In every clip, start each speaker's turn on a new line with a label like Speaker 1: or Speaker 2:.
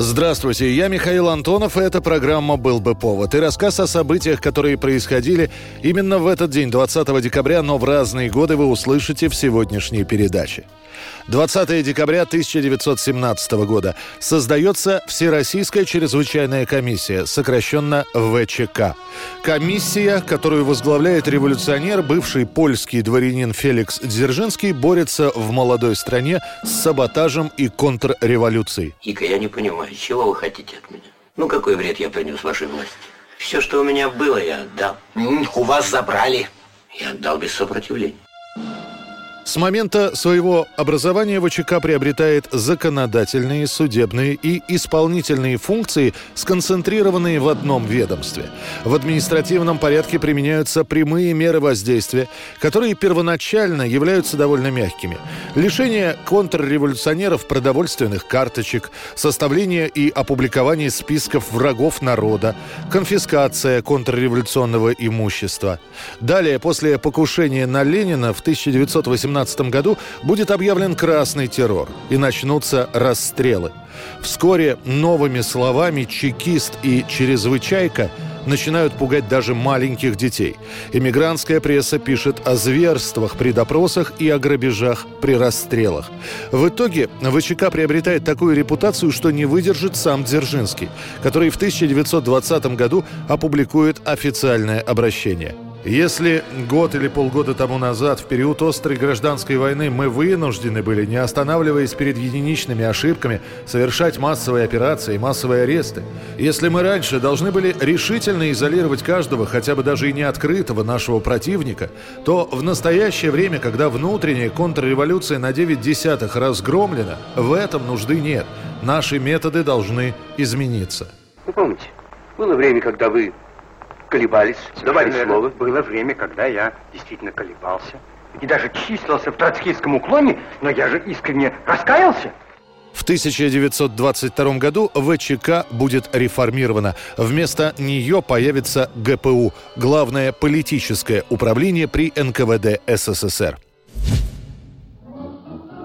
Speaker 1: Здравствуйте, я Михаил Антонов, и эта программа «Был бы повод». И рассказ о событиях, которые происходили именно в этот день, 20 декабря, но в разные годы вы услышите в сегодняшней передаче. 20 декабря 1917 года создается Всероссийская чрезвычайная комиссия, сокращенно ВЧК. Комиссия, которую возглавляет революционер, бывший польский дворянин Феликс Дзержинский, борется в молодой стране с саботажем и контрреволюцией.
Speaker 2: Ика, я не понимаю, чего вы хотите от меня? Ну, какой вред я принес вашей власти? Все, что у меня было, я отдал.
Speaker 3: У вас забрали.
Speaker 2: Я отдал без сопротивления.
Speaker 1: С момента своего образования ВЧК приобретает законодательные, судебные и исполнительные функции, сконцентрированные в одном ведомстве. В административном порядке применяются прямые меры воздействия, которые первоначально являются довольно мягкими. Лишение контрреволюционеров продовольственных карточек, составление и опубликование списков врагов народа, конфискация контрреволюционного имущества. Далее, после покушения на Ленина в 1918 2017 году будет объявлен красный террор и начнутся расстрелы. Вскоре новыми словами «чекист» и «чрезвычайка» начинают пугать даже маленьких детей. Эмигрантская пресса пишет о зверствах при допросах и о грабежах при расстрелах. В итоге ВЧК приобретает такую репутацию, что не выдержит сам Дзержинский, который в 1920 году опубликует официальное обращение – если год или полгода тому назад, в период острой гражданской войны, мы вынуждены были, не останавливаясь перед единичными ошибками, совершать массовые операции, массовые аресты, если мы раньше должны были решительно изолировать каждого, хотя бы даже и не открытого нашего противника, то в настоящее время, когда внутренняя контрреволюция на 9 десятых разгромлена, в этом нужды нет. Наши методы должны измениться.
Speaker 3: Вы помните, было время, когда вы колебались, давали
Speaker 4: Совершенно
Speaker 3: слово.
Speaker 4: верно. Было время, когда я действительно колебался. И даже числился в троцкистском уклоне, но я же искренне раскаялся.
Speaker 1: В 1922 году ВЧК будет реформирована. Вместо нее появится ГПУ – Главное политическое управление при НКВД СССР.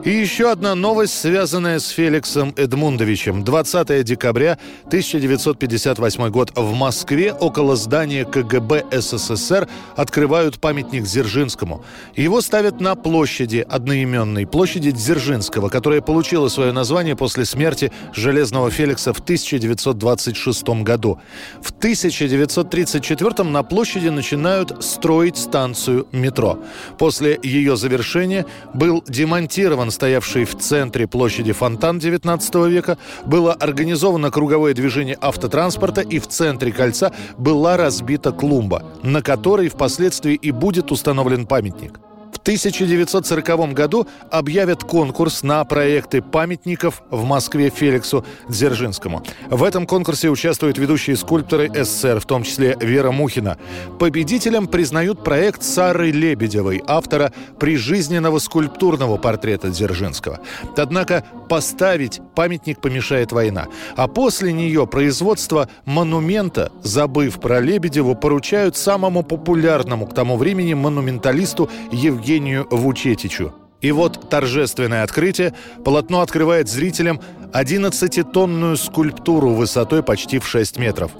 Speaker 1: И еще одна новость, связанная с Феликсом Эдмундовичем. 20 декабря 1958 год в Москве около здания КГБ СССР открывают памятник Дзержинскому. Его ставят на площади, одноименной площади Дзержинского, которая получила свое название после смерти Железного Феликса в 1926 году. В 1934 на площади начинают строить станцию метро. После ее завершения был демонтирован стоявший в центре площади фонтан 19 века, было организовано круговое движение автотранспорта и в центре кольца была разбита клумба, на которой впоследствии и будет установлен памятник. В 1940 году объявят конкурс на проекты памятников в Москве Феликсу Дзержинскому. В этом конкурсе участвуют ведущие скульпторы СССР, в том числе Вера Мухина. Победителем признают проект Сары Лебедевой, автора прижизненного скульптурного портрета Дзержинского. Однако поставить памятник помешает война. А после нее производство монумента, забыв про Лебедеву, поручают самому популярному к тому времени монументалисту Евгению Вучетичу. И вот торжественное открытие. Полотно открывает зрителям 11-тонную скульптуру высотой почти в 6 метров.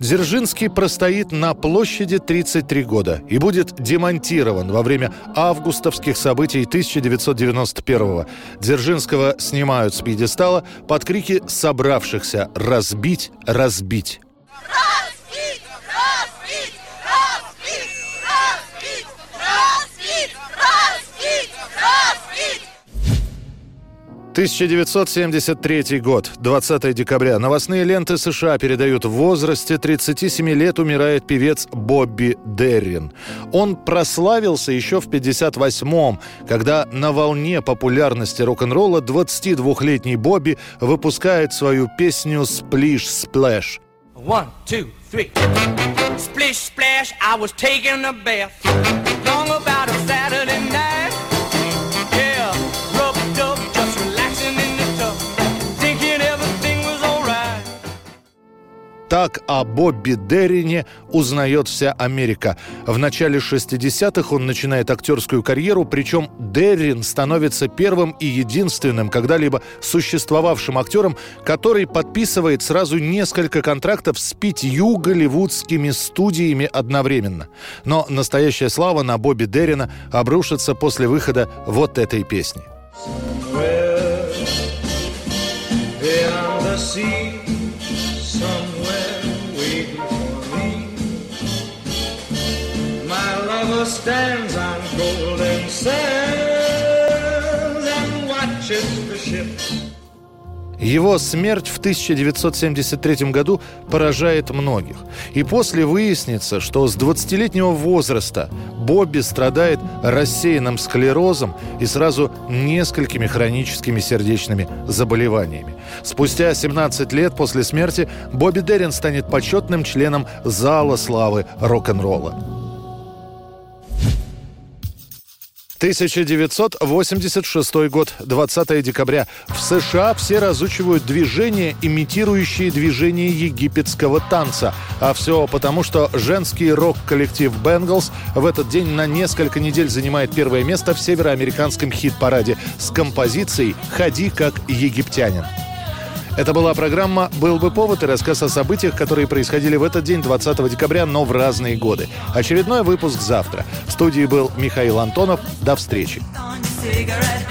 Speaker 1: Дзержинский простоит на площади 33 года и будет демонтирован во время августовских событий 1991-го. Дзержинского снимают с пьедестала под крики собравшихся «Разбить! Разбить!».
Speaker 5: Разбить!
Speaker 1: 1973 год, 20 декабря. Новостные ленты США передают в возрасте 37 лет умирает певец Бобби Деррин. Он прославился еще в 58-м, когда на волне популярности рок-н-ролла 22-летний Бобби выпускает свою песню
Speaker 6: two, three. Splish splash, I was taking a bath. Long about
Speaker 1: Так о Бобби Деррине узнает вся Америка. В начале 60-х он начинает актерскую карьеру, причем Деррин становится первым и единственным когда-либо существовавшим актером, который подписывает сразу несколько контрактов с пятью голливудскими студиями одновременно. Но настоящая слава на Бобби Деррина обрушится после выхода вот этой песни.
Speaker 7: beyond the sea, somewhere lover stands on golden sands and watches the ships.
Speaker 1: Его смерть в 1973 году поражает многих. И после выяснится, что с 20-летнего возраста Бобби страдает рассеянным склерозом и сразу несколькими хроническими сердечными заболеваниями. Спустя 17 лет после смерти Бобби Дерин станет почетным членом Зала славы рок-н-ролла. 1986 год, 20 декабря. В США все разучивают движения, имитирующие движение египетского танца. А все потому, что женский рок-коллектив Bengals в этот день на несколько недель занимает первое место в североамериканском хит-параде с композицией «Ходи как египтянин». Это была программа «Был бы повод» и рассказ о событиях, которые происходили в этот день, 20 декабря, но в разные годы. Очередной выпуск завтра. В студии был Михаил Антонов. До встречи.
Speaker 8: Walk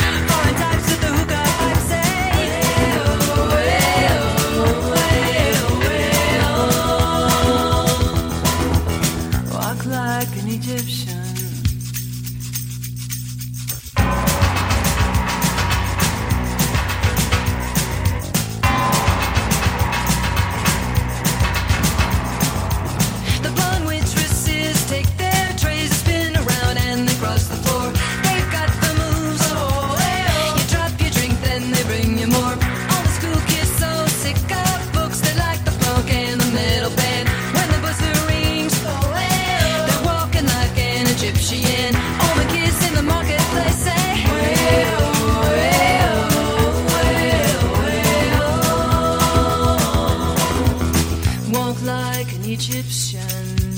Speaker 8: ocean.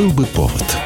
Speaker 9: Был бы повод.